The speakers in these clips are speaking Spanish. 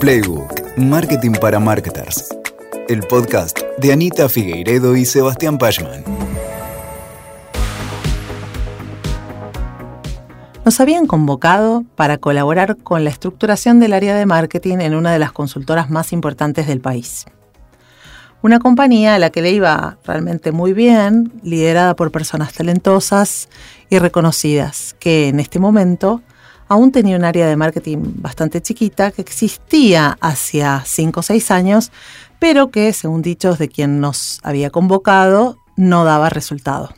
Playbook, Marketing para Marketers. El podcast de Anita Figueiredo y Sebastián Pachman. Nos habían convocado para colaborar con la estructuración del área de marketing en una de las consultoras más importantes del país. Una compañía a la que le iba realmente muy bien, liderada por personas talentosas y reconocidas, que en este momento aún tenía un área de marketing bastante chiquita que existía hacia 5 o 6 años, pero que, según dichos de quien nos había convocado, no daba resultado.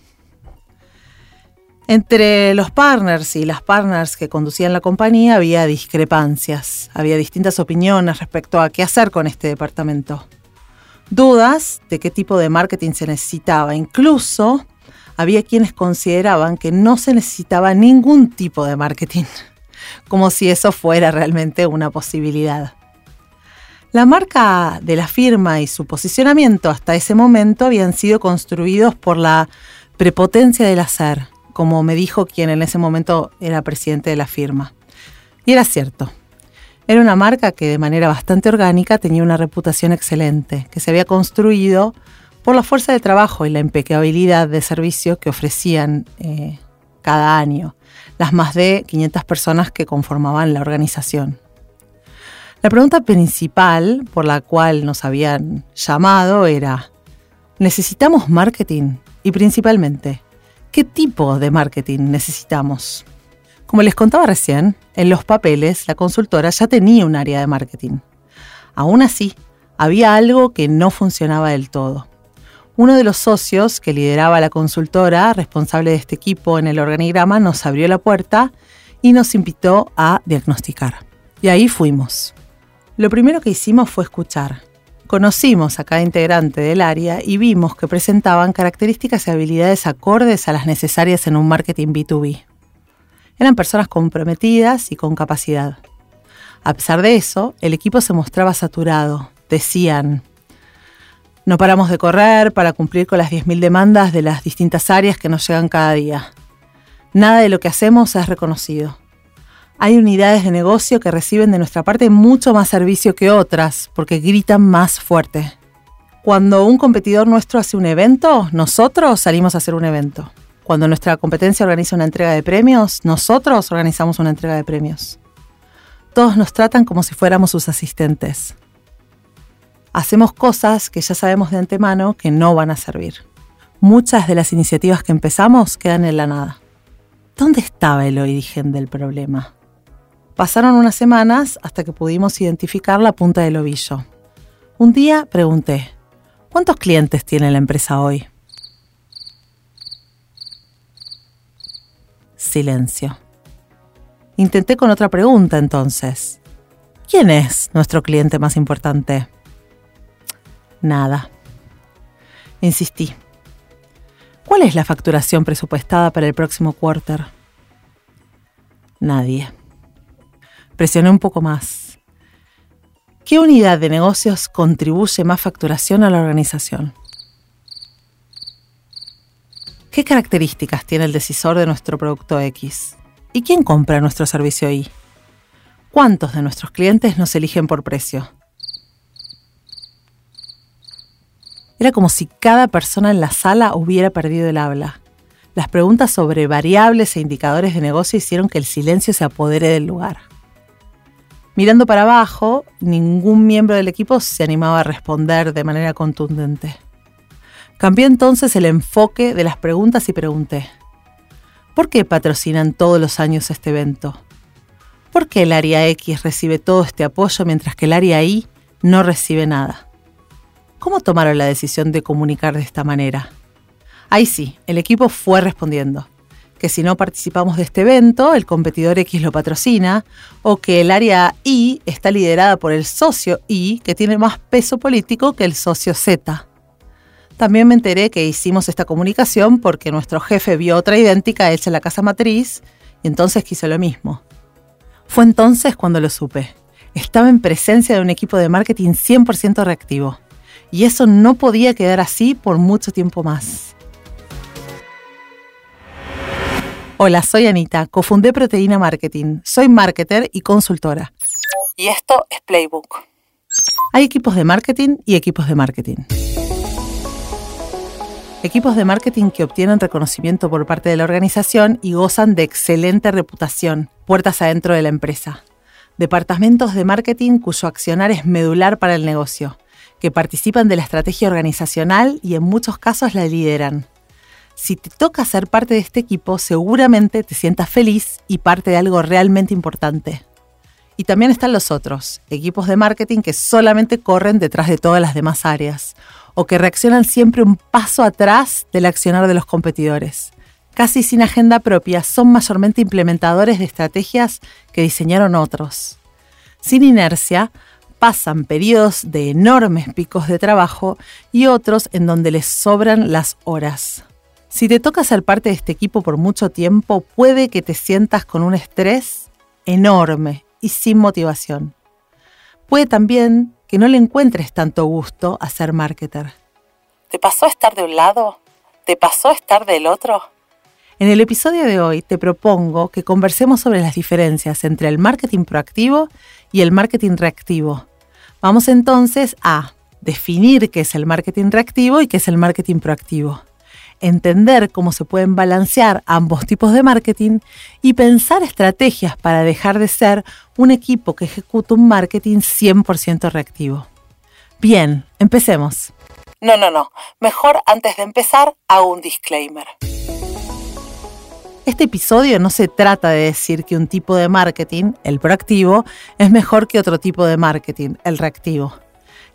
Entre los partners y las partners que conducían la compañía había discrepancias, había distintas opiniones respecto a qué hacer con este departamento. Dudas de qué tipo de marketing se necesitaba, incluso había quienes consideraban que no se necesitaba ningún tipo de marketing como si eso fuera realmente una posibilidad. La marca de la firma y su posicionamiento hasta ese momento habían sido construidos por la prepotencia del hacer, como me dijo quien en ese momento era presidente de la firma. Y era cierto. Era una marca que de manera bastante orgánica tenía una reputación excelente, que se había construido por la fuerza de trabajo y la impecabilidad de servicio que ofrecían eh, cada año, las más de 500 personas que conformaban la organización. La pregunta principal por la cual nos habían llamado era, ¿necesitamos marketing? Y principalmente, ¿qué tipo de marketing necesitamos? Como les contaba recién, en los papeles la consultora ya tenía un área de marketing. Aún así, había algo que no funcionaba del todo. Uno de los socios que lideraba la consultora, responsable de este equipo en el organigrama, nos abrió la puerta y nos invitó a diagnosticar. Y ahí fuimos. Lo primero que hicimos fue escuchar. Conocimos a cada integrante del área y vimos que presentaban características y habilidades acordes a las necesarias en un marketing B2B. Eran personas comprometidas y con capacidad. A pesar de eso, el equipo se mostraba saturado. Decían, no paramos de correr para cumplir con las 10.000 demandas de las distintas áreas que nos llegan cada día. Nada de lo que hacemos es reconocido. Hay unidades de negocio que reciben de nuestra parte mucho más servicio que otras porque gritan más fuerte. Cuando un competidor nuestro hace un evento, nosotros salimos a hacer un evento. Cuando nuestra competencia organiza una entrega de premios, nosotros organizamos una entrega de premios. Todos nos tratan como si fuéramos sus asistentes hacemos cosas que ya sabemos de antemano que no van a servir. Muchas de las iniciativas que empezamos quedan en la nada. ¿Dónde estaba el origen del problema? Pasaron unas semanas hasta que pudimos identificar la punta del ovillo. Un día pregunté, ¿cuántos clientes tiene la empresa hoy? Silencio. Intenté con otra pregunta entonces. ¿Quién es nuestro cliente más importante? Nada. Insistí. ¿Cuál es la facturación presupuestada para el próximo quarter? Nadie. Presioné un poco más. ¿Qué unidad de negocios contribuye más facturación a la organización? ¿Qué características tiene el decisor de nuestro producto X? ¿Y quién compra nuestro servicio Y? ¿Cuántos de nuestros clientes nos eligen por precio? Era como si cada persona en la sala hubiera perdido el habla. Las preguntas sobre variables e indicadores de negocio hicieron que el silencio se apodere del lugar. Mirando para abajo, ningún miembro del equipo se animaba a responder de manera contundente. Cambié entonces el enfoque de las preguntas y pregunté, ¿por qué patrocinan todos los años este evento? ¿Por qué el área X recibe todo este apoyo mientras que el área Y no recibe nada? ¿Cómo tomaron la decisión de comunicar de esta manera? Ahí sí, el equipo fue respondiendo que si no participamos de este evento, el competidor X lo patrocina, o que el área Y está liderada por el socio Y, que tiene más peso político que el socio Z. También me enteré que hicimos esta comunicación porque nuestro jefe vio otra idéntica hecha en la casa matriz y entonces quiso lo mismo. Fue entonces cuando lo supe. Estaba en presencia de un equipo de marketing 100% reactivo y eso no podía quedar así por mucho tiempo más. Hola, soy Anita, cofundé Proteína Marketing, soy marketer y consultora. y esto es Playbook. Hay equipos de marketing y equipos de marketing. Equipos de marketing que obtienen reconocimiento por parte de la organización y gozan de excelente reputación, puertas adentro de la empresa. Departamentos de marketing cuyo accionar es medular para el negocio, que participan de la estrategia organizacional y en muchos casos la lideran. Si te toca ser parte de este equipo, seguramente te sientas feliz y parte de algo realmente importante. Y también están los otros, equipos de marketing que solamente corren detrás de todas las demás áreas, o que reaccionan siempre un paso atrás del accionar de los competidores. Casi sin agenda propia, son mayormente implementadores de estrategias que diseñaron otros. Sin inercia, pasan periodos de enormes picos de trabajo y otros en donde les sobran las horas. Si te toca ser parte de este equipo por mucho tiempo, puede que te sientas con un estrés enorme y sin motivación. Puede también que no le encuentres tanto gusto a ser marketer. ¿Te pasó estar de un lado? ¿Te pasó estar del otro? En el episodio de hoy te propongo que conversemos sobre las diferencias entre el marketing proactivo y el marketing reactivo. Vamos entonces a definir qué es el marketing reactivo y qué es el marketing proactivo entender cómo se pueden balancear ambos tipos de marketing y pensar estrategias para dejar de ser un equipo que ejecuta un marketing 100% reactivo. Bien, empecemos. No, no, no. Mejor antes de empezar hago un disclaimer. Este episodio no se trata de decir que un tipo de marketing, el proactivo, es mejor que otro tipo de marketing, el reactivo.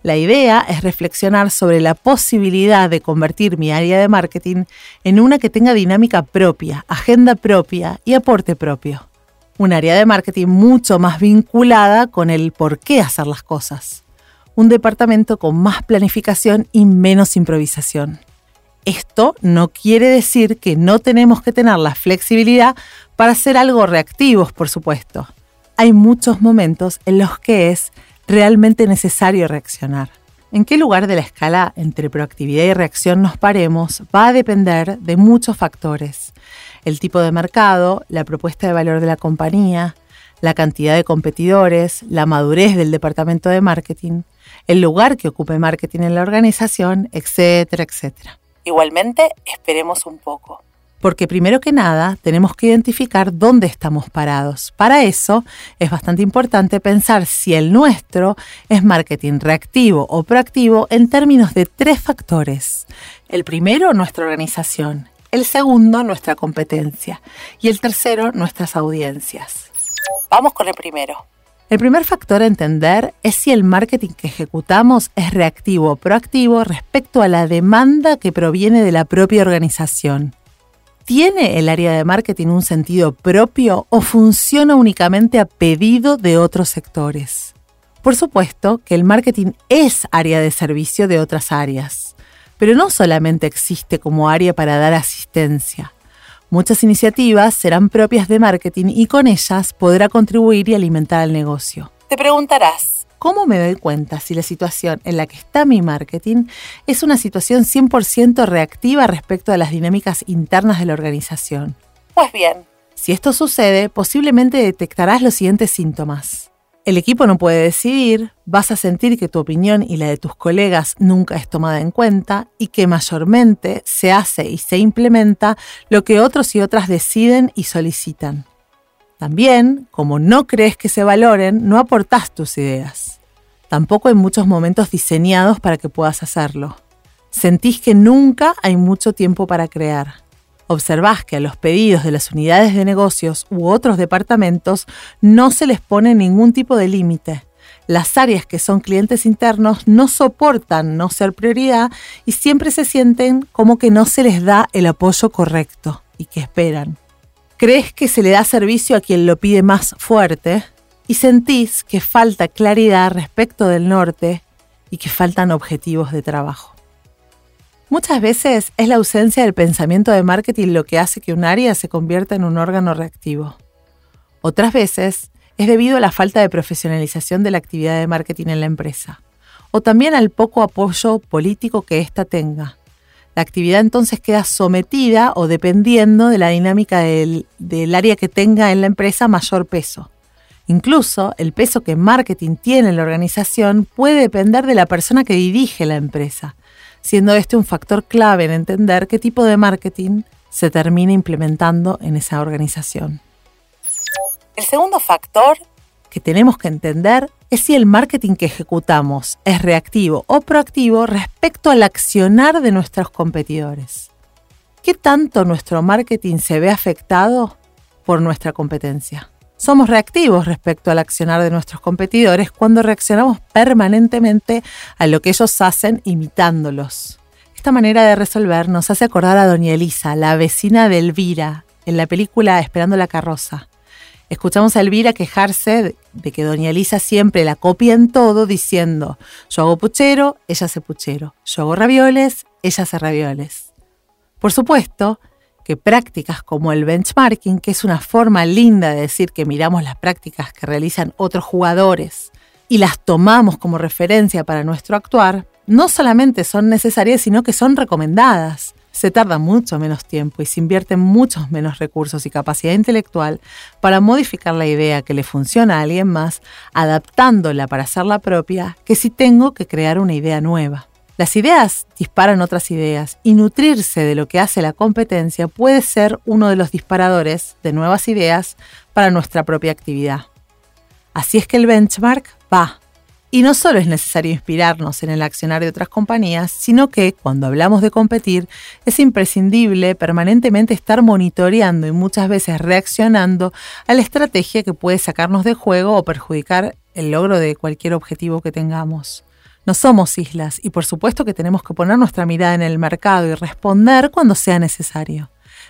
La idea es reflexionar sobre la posibilidad de convertir mi área de marketing en una que tenga dinámica propia, agenda propia y aporte propio. Un área de marketing mucho más vinculada con el por qué hacer las cosas. Un departamento con más planificación y menos improvisación. Esto no quiere decir que no tenemos que tener la flexibilidad para hacer algo reactivos, por supuesto. Hay muchos momentos en los que es realmente necesario reaccionar. En qué lugar de la escala entre proactividad y reacción nos paremos va a depender de muchos factores. El tipo de mercado, la propuesta de valor de la compañía, la cantidad de competidores, la madurez del departamento de marketing, el lugar que ocupe marketing en la organización, etcétera, etcétera. Igualmente, esperemos un poco porque primero que nada tenemos que identificar dónde estamos parados. Para eso es bastante importante pensar si el nuestro es marketing reactivo o proactivo en términos de tres factores. El primero, nuestra organización. El segundo, nuestra competencia. Y el tercero, nuestras audiencias. Vamos con el primero. El primer factor a entender es si el marketing que ejecutamos es reactivo o proactivo respecto a la demanda que proviene de la propia organización. ¿Tiene el área de marketing un sentido propio o funciona únicamente a pedido de otros sectores? Por supuesto que el marketing es área de servicio de otras áreas, pero no solamente existe como área para dar asistencia. Muchas iniciativas serán propias de marketing y con ellas podrá contribuir y alimentar el negocio. Te preguntarás, ¿Cómo me doy cuenta si la situación en la que está mi marketing es una situación 100% reactiva respecto a las dinámicas internas de la organización? Pues bien, si esto sucede, posiblemente detectarás los siguientes síntomas. El equipo no puede decidir, vas a sentir que tu opinión y la de tus colegas nunca es tomada en cuenta y que mayormente se hace y se implementa lo que otros y otras deciden y solicitan. También, como no crees que se valoren, no aportás tus ideas. Tampoco hay muchos momentos diseñados para que puedas hacerlo. Sentís que nunca hay mucho tiempo para crear. Observás que a los pedidos de las unidades de negocios u otros departamentos no se les pone ningún tipo de límite. Las áreas que son clientes internos no soportan no ser prioridad y siempre se sienten como que no se les da el apoyo correcto y que esperan crees que se le da servicio a quien lo pide más fuerte y sentís que falta claridad respecto del norte y que faltan objetivos de trabajo. Muchas veces es la ausencia del pensamiento de marketing lo que hace que un área se convierta en un órgano reactivo. Otras veces es debido a la falta de profesionalización de la actividad de marketing en la empresa, o también al poco apoyo político que ésta tenga, la actividad entonces queda sometida o dependiendo de la dinámica del, área que tenga en la empresa mayor peso. Incluso el peso que marketing tiene en la organización puede depender de la persona que dirige la empresa, siendo este un factor clave en entender qué tipo de marketing se termina implementando en esa organización. El segundo factor que tenemos que entender es si el marketing que ejecutamos es reactivo o proactivo respecto al accionar de nuestros competidores. ¿Qué tanto nuestro marketing se ve afectado por nuestra competencia? Somos reactivos respecto al accionar de nuestros competidores cuando reaccionamos permanentemente a lo que ellos hacen imitándolos. Esta manera de resolver nos hace acordar a Doña Elisa, la vecina de Elvira, en la película Esperando la carroza. Escuchamos a Elvira quejarse de que Doña Elisa siempre la copia en todo diciendo, yo hago puchero, ella hace puchero, yo hago ravioles, ella hace ravioles. Por supuesto que prácticas como el benchmarking, que es una forma linda de decir que miramos las prácticas que realizan otros jugadores y las tomamos como referencia para nuestro actuar, no solamente son necesarias, sino que son recomendadas se tarda mucho menos tiempo y se invierten muchos menos recursos y capacidad intelectual para modificar la idea que le funciona a alguien más, adaptándola para hacerla propia, que si tengo que crear una idea nueva. Las ideas disparan otras ideas y nutrirse de lo que hace la competencia puede ser uno de los disparadores de nuevas ideas para nuestra propia actividad. Así es que el benchmark va y no solo es necesario inspirarnos en el accionar de otras compañías, sino que cuando hablamos de competir es imprescindible permanentemente estar monitoreando y muchas veces reaccionando a la estrategia que puede sacarnos de juego o perjudicar el logro de cualquier objetivo que tengamos. No somos islas y por supuesto que tenemos que poner nuestra mirada en el mercado y responder cuando sea necesario.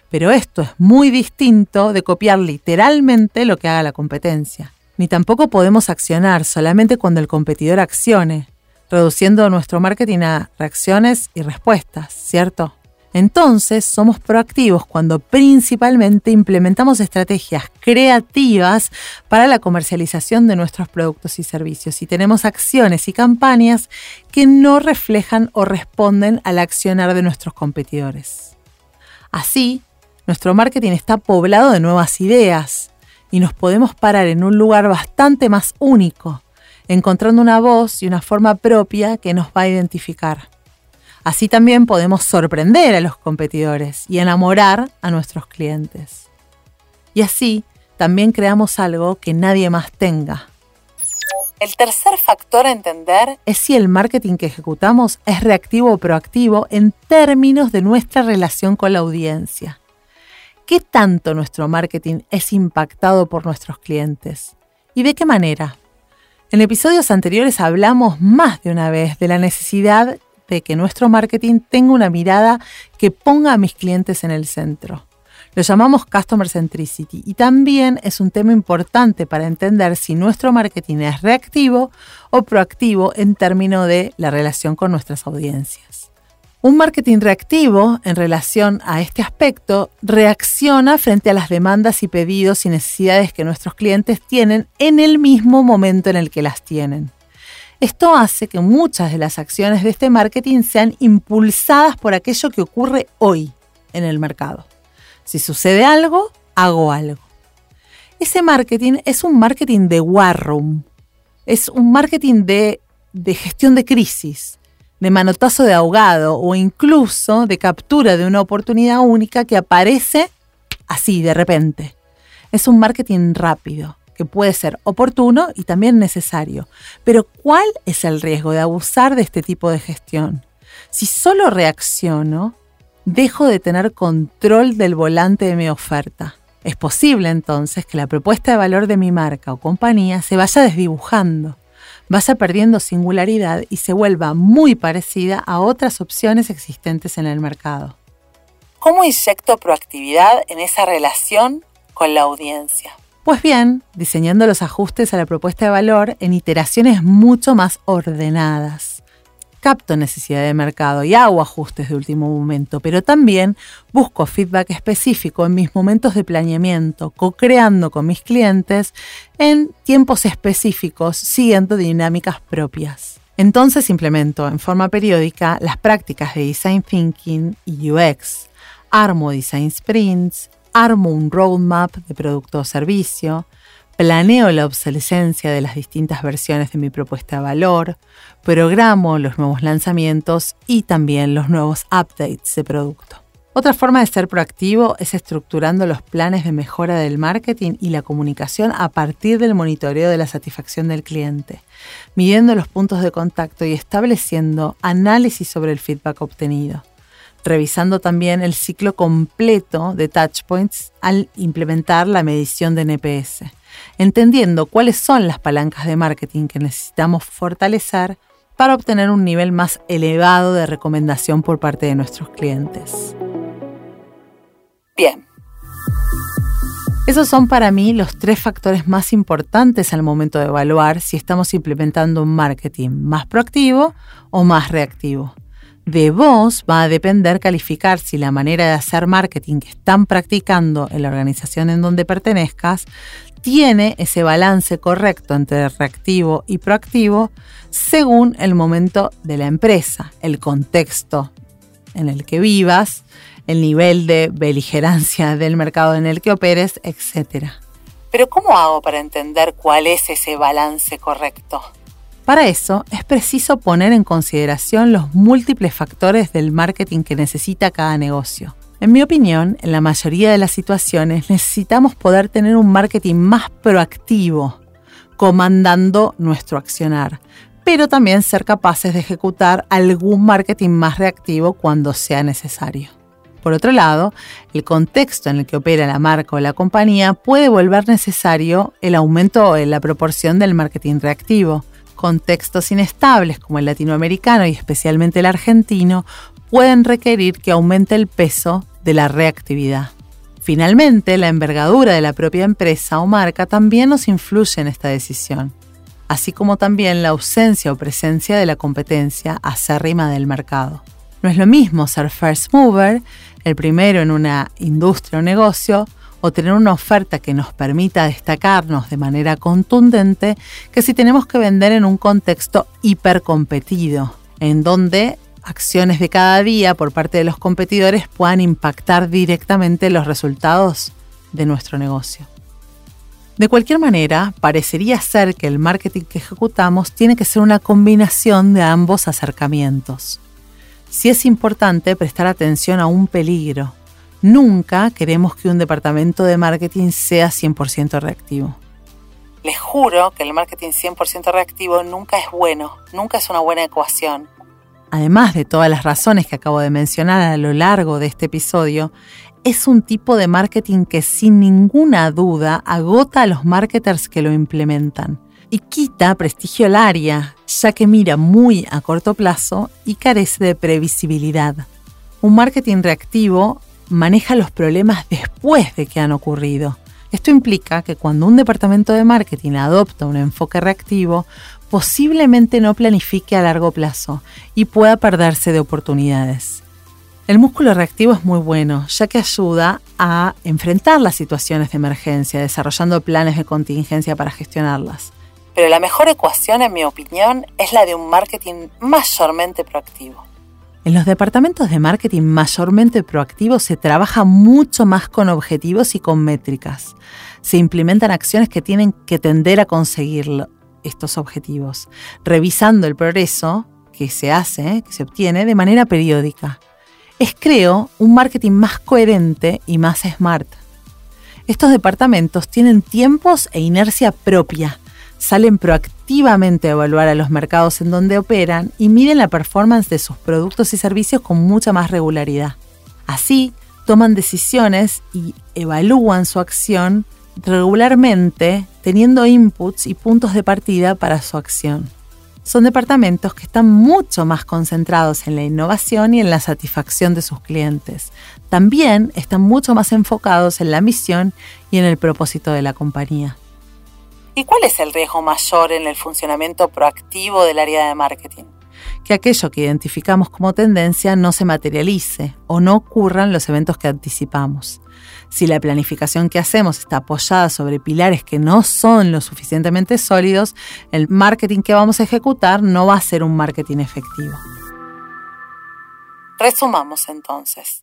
Pero esto es muy distinto de copiar literalmente lo que haga la competencia ni tampoco podemos accionar solamente cuando el competidor accione, reduciendo nuestro marketing a reacciones y respuestas, ¿cierto? Entonces somos proactivos cuando principalmente implementamos estrategias creativas para la comercialización de nuestros productos y servicios y tenemos acciones y campañas que no reflejan o responden al accionar de nuestros competidores. Así, nuestro marketing está poblado de nuevas ideas, y nos podemos parar en un lugar bastante más único, encontrando una voz y una forma propia que nos va a identificar. Así también podemos sorprender a los competidores y enamorar a nuestros clientes. Y así también creamos algo que nadie más tenga. El tercer factor a entender es si el marketing que ejecutamos es reactivo o proactivo en términos de nuestra relación con la audiencia. ¿Qué tanto nuestro marketing es impactado por nuestros clientes? ¿Y de qué manera? En episodios anteriores hablamos más de una vez de la necesidad de que nuestro marketing tenga una mirada que ponga a mis clientes en el centro. Lo llamamos Customer Centricity y también es un tema importante para entender si nuestro marketing es reactivo o proactivo en términos de la relación con nuestras audiencias. Un marketing reactivo en relación a este aspecto reacciona frente a las demandas y pedidos y necesidades que nuestros clientes tienen en el mismo momento en el que las tienen. Esto hace que muchas de las acciones de este marketing sean impulsadas por aquello que ocurre hoy en el mercado. Si sucede algo, hago algo. Ese marketing es un marketing de war room, es un marketing de, gestión de crisis, de manotazo de ahogado o incluso de captura de una oportunidad única que aparece así de repente. Es un marketing rápido que puede ser oportuno y también necesario. Pero ¿cuál es el riesgo de abusar de este tipo de gestión? Si solo reacciono, dejo de tener control del volante de mi oferta. Es posible entonces que la propuesta de valor de mi marca o compañía se vaya desdibujando vaya perdiendo singularidad y se vuelva muy parecida a otras opciones existentes en el mercado. ¿Cómo inyecto proactividad en esa relación con la audiencia? Pues bien, diseñando los ajustes a la propuesta de valor en iteraciones mucho más ordenadas capto necesidad de mercado y hago ajustes de último momento, pero también busco feedback específico en mis momentos de planeamiento, co-creando con mis clientes en tiempos específicos, siguiendo dinámicas propias. Entonces implemento en forma periódica las prácticas de Design Thinking y UX, armo Design Sprints, armo un roadmap de producto o servicio, planeo la obsolescencia de las distintas versiones de mi propuesta de valor, programo los nuevos lanzamientos y también los nuevos updates de producto. Otra forma de ser proactivo es estructurando los planes de mejora del marketing y la comunicación a partir del monitoreo de la satisfacción del cliente, midiendo los puntos de contacto y estableciendo análisis sobre el feedback obtenido, revisando también el ciclo completo de touchpoints al implementar la medición de NPS, entendiendo cuáles son las palancas de marketing que necesitamos fortalecer para obtener un nivel más elevado de recomendación por parte de nuestros clientes. Bien. Esos son para mí los tres factores más importantes al momento de evaluar si estamos implementando un marketing más proactivo o más reactivo. De vos va a depender calificar si la manera de hacer marketing que están practicando en la organización en donde pertenezcas tiene ese balance correcto entre reactivo y proactivo según el momento de la empresa, el contexto en el que vivas, el nivel de beligerancia del mercado en el que operes, etc. Pero ¿cómo hago para entender cuál es ese balance correcto? Para eso es preciso poner en consideración los múltiples factores del marketing que necesita cada negocio. En mi opinión, en la mayoría de las situaciones necesitamos poder tener un marketing más proactivo, comandando nuestro accionar, pero también ser capaces de ejecutar algún marketing más reactivo cuando sea necesario. Por otro lado, el contexto en el que opera la marca o la compañía puede volver necesario el aumento en la proporción del marketing reactivo. Contextos inestables como el latinoamericano y especialmente el argentino pueden requerir que aumente el peso de la reactividad. Finalmente, la envergadura de la propia empresa o marca también nos influye en esta decisión, así como también la ausencia o presencia de la competencia acérrima del mercado. No es lo mismo ser first mover el primero en una industria o negocio, o tener una oferta que nos permita destacarnos de manera contundente, que si tenemos que vender en un contexto hipercompetido, en donde acciones de cada día por parte de los competidores puedan impactar directamente los resultados de nuestro negocio. De cualquier manera, parecería ser que el marketing que ejecutamos tiene que ser una combinación de ambos acercamientos sí es importante prestar atención a un peligro. Nunca queremos que un departamento de marketing sea 100% reactivo. Les juro que el marketing 100% reactivo nunca es bueno, nunca es una buena ecuación. Además de todas las razones que acabo de mencionar a lo largo de este episodio, es un tipo de marketing que sin ninguna duda agota a los marketers que lo implementan y quita prestigio al área, ya que mira muy a corto plazo y carece de previsibilidad. Un marketing reactivo maneja los problemas después de que han ocurrido. Esto implica que cuando un departamento de marketing adopta un enfoque reactivo, posiblemente no planifique a largo plazo y pueda perderse de oportunidades. El músculo reactivo es muy bueno, ya que ayuda a enfrentar las situaciones de emergencia, desarrollando planes de contingencia para gestionarlas pero la mejor ecuación, en mi opinión, es la de un marketing mayormente proactivo. En los departamentos de marketing mayormente proactivos se trabaja mucho más con objetivos y con métricas. Se implementan acciones que tienen que tender a conseguir estos objetivos, revisando el progreso que se hace, que se obtiene de manera periódica. Es, creo, un marketing más coherente y más smart. Estos departamentos tienen tiempos e inercia propia salen proactivamente a evaluar a los mercados en donde operan y miden la performance de sus productos y servicios con mucha más regularidad. Así, toman decisiones y evalúan su acción regularmente teniendo inputs y puntos de partida para su acción. Son departamentos que están mucho más concentrados en la innovación y en la satisfacción de sus clientes. También están mucho más enfocados en la misión y en el propósito de la compañía. ¿Y cuál es el riesgo mayor en el funcionamiento proactivo del área de marketing? Que aquello que identificamos como tendencia no se materialice o no ocurran los eventos que anticipamos. Si la planificación que hacemos está apoyada sobre pilares que no son lo suficientemente sólidos, el marketing que vamos a ejecutar no va a ser un marketing efectivo. Resumamos entonces.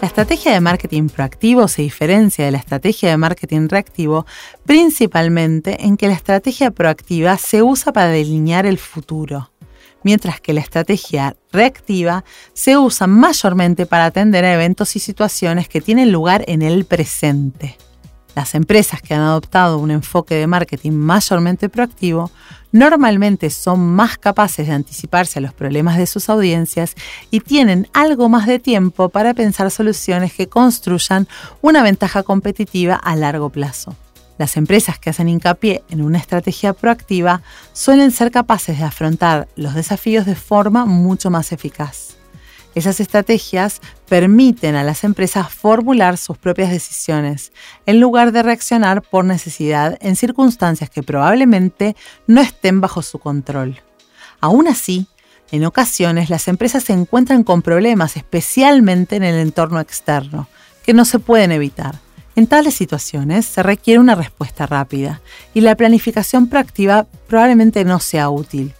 La estrategia de marketing proactivo se diferencia de la estrategia de marketing reactivo principalmente en que la estrategia proactiva se usa para delinear el futuro, mientras que la estrategia reactiva se usa mayormente para atender a eventos y situaciones que tienen lugar en el presente. Las empresas que han adoptado un enfoque de marketing mayormente proactivo normalmente son más capaces de anticiparse a los problemas de sus audiencias y tienen algo más de tiempo para pensar soluciones que construyan una ventaja competitiva a largo plazo. Las empresas que hacen hincapié en una estrategia proactiva suelen ser capaces de afrontar los desafíos de forma mucho más eficaz. Esas estrategias permiten a las empresas formular sus propias decisiones, en lugar de reaccionar por necesidad en circunstancias que probablemente no estén bajo su control. Aún así, en ocasiones las empresas se encuentran con problemas, especialmente en el entorno externo, que no se pueden evitar. En tales situaciones se requiere una respuesta rápida y la planificación proactiva probablemente no sea útil.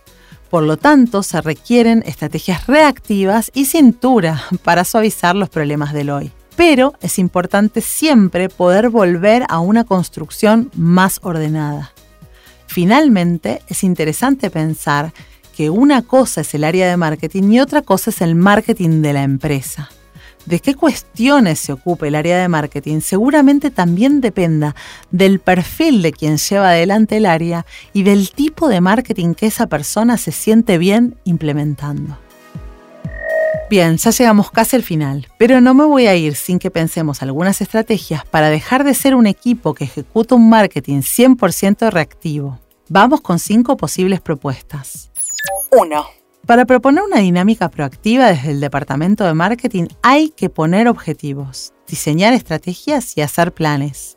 Por lo tanto, se requieren estrategias reactivas y cintura para suavizar los problemas del hoy. Pero es importante siempre poder volver a una construcción más ordenada. Finalmente, es interesante pensar que una cosa es el área de marketing y otra cosa es el marketing de la empresa de qué cuestiones se ocupe el área de marketing seguramente también dependa del perfil de quien lleva adelante el área y del tipo de marketing que esa persona se siente bien implementando. Bien, ya llegamos casi al final, pero no me voy a ir sin que pensemos algunas estrategias para dejar de ser un equipo que ejecuta un marketing 100% reactivo. Vamos con cinco posibles propuestas. 1. Para proponer una dinámica proactiva desde el departamento de marketing hay que poner objetivos, diseñar estrategias y hacer planes.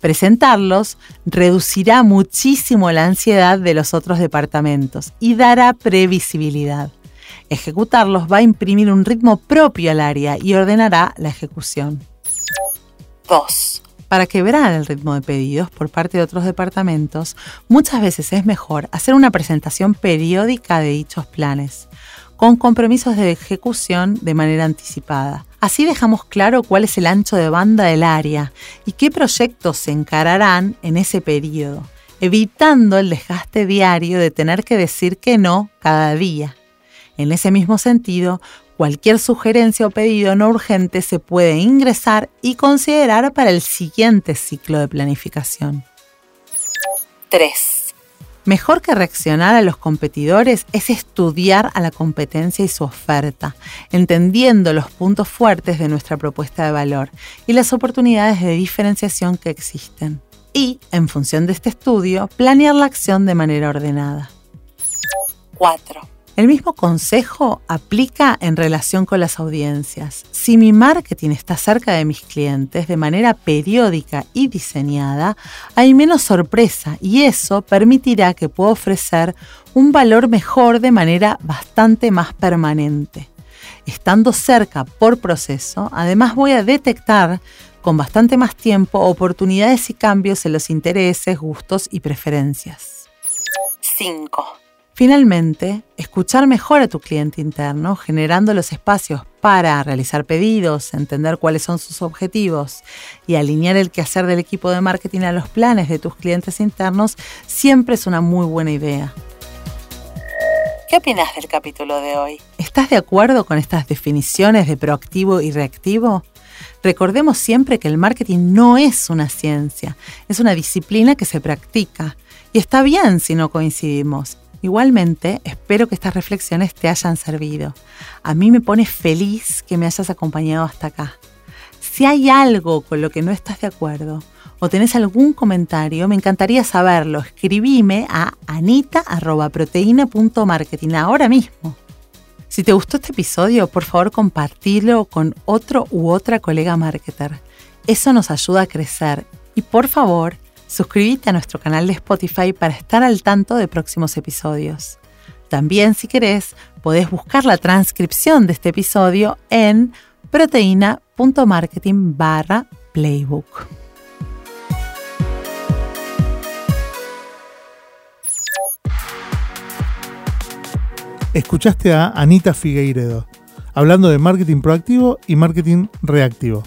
Presentarlos reducirá muchísimo la ansiedad de los otros departamentos y dará previsibilidad. Ejecutarlos va a imprimir un ritmo propio al área y ordenará la ejecución. 2. Para quebrar el ritmo de pedidos por parte de otros departamentos, muchas veces es mejor hacer una presentación periódica de dichos planes, con compromisos de ejecución de manera anticipada. Así dejamos claro cuál es el ancho de banda del área y qué proyectos se encararán en ese periodo, evitando el desgaste diario de tener que decir que no cada día. En ese mismo sentido, Cualquier sugerencia o pedido no urgente se puede ingresar y considerar para el siguiente ciclo de planificación. 3. Mejor que reaccionar a los competidores es estudiar a la competencia y su oferta, entendiendo los puntos fuertes de nuestra propuesta de valor y las oportunidades de diferenciación que existen. Y, en función de este estudio, planear la acción de manera ordenada. 4. El mismo consejo aplica en relación con las audiencias. Si mi marketing está cerca de mis clientes de manera periódica y diseñada, hay menos sorpresa y eso permitirá que pueda ofrecer un valor mejor de manera bastante más permanente. Estando cerca por proceso, además voy a detectar con bastante más tiempo oportunidades y cambios en los intereses, gustos y preferencias. 5. Finalmente, escuchar mejor a tu cliente interno, generando los espacios para realizar pedidos, entender cuáles son sus objetivos y alinear el quehacer del equipo de marketing a los planes de tus clientes internos, siempre es una muy buena idea. ¿Qué opinas del capítulo de hoy? ¿Estás de acuerdo con estas definiciones de proactivo y reactivo? Recordemos siempre que el marketing no es una ciencia, es una disciplina que se practica. Y está bien si no coincidimos. Igualmente, espero que estas reflexiones te hayan servido. A mí me pone feliz que me hayas acompañado hasta acá. Si hay algo con lo que no estás de acuerdo o tenés algún comentario, me encantaría saberlo. Escribime a anita.proteína.marketing ahora mismo. Si te gustó este episodio, por favor compartilo con otro u otra colega marketer. Eso nos ayuda a crecer. Y por favor, Suscríbete a nuestro canal de Spotify para estar al tanto de próximos episodios. También, si querés, podés buscar la transcripción de este episodio en proteína.marketing barra playbook. Escuchaste a Anita Figueiredo hablando de marketing proactivo y marketing reactivo.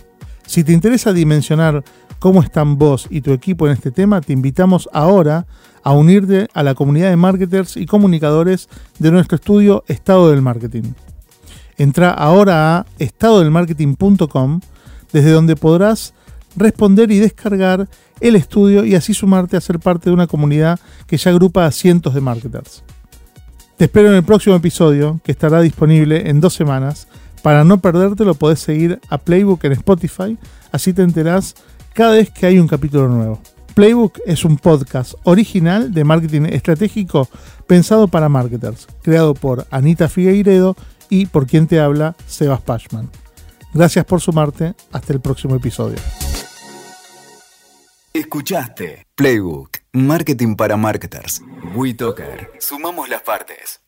Si te interesa dimensionar cómo están vos y tu equipo en este tema, te invitamos ahora a unirte a la comunidad de marketers y comunicadores de nuestro estudio Estado del Marketing. Entra ahora a estadodelmarketing.com, desde donde podrás responder y descargar el estudio y así sumarte a ser parte de una comunidad que ya agrupa a cientos de marketers. Te espero en el próximo episodio, que estará disponible en dos semanas. Para no perdértelo podés seguir a Playbook en Spotify, así te enterás cada vez que hay un capítulo nuevo. Playbook es un podcast original de marketing estratégico pensado para marketers, creado por Anita Figueiredo y por quien te habla, Sebas Pashman. Gracias por sumarte. Hasta el próximo episodio. Escuchaste Playbook, Marketing para Marketers. WeToker. Sumamos las partes.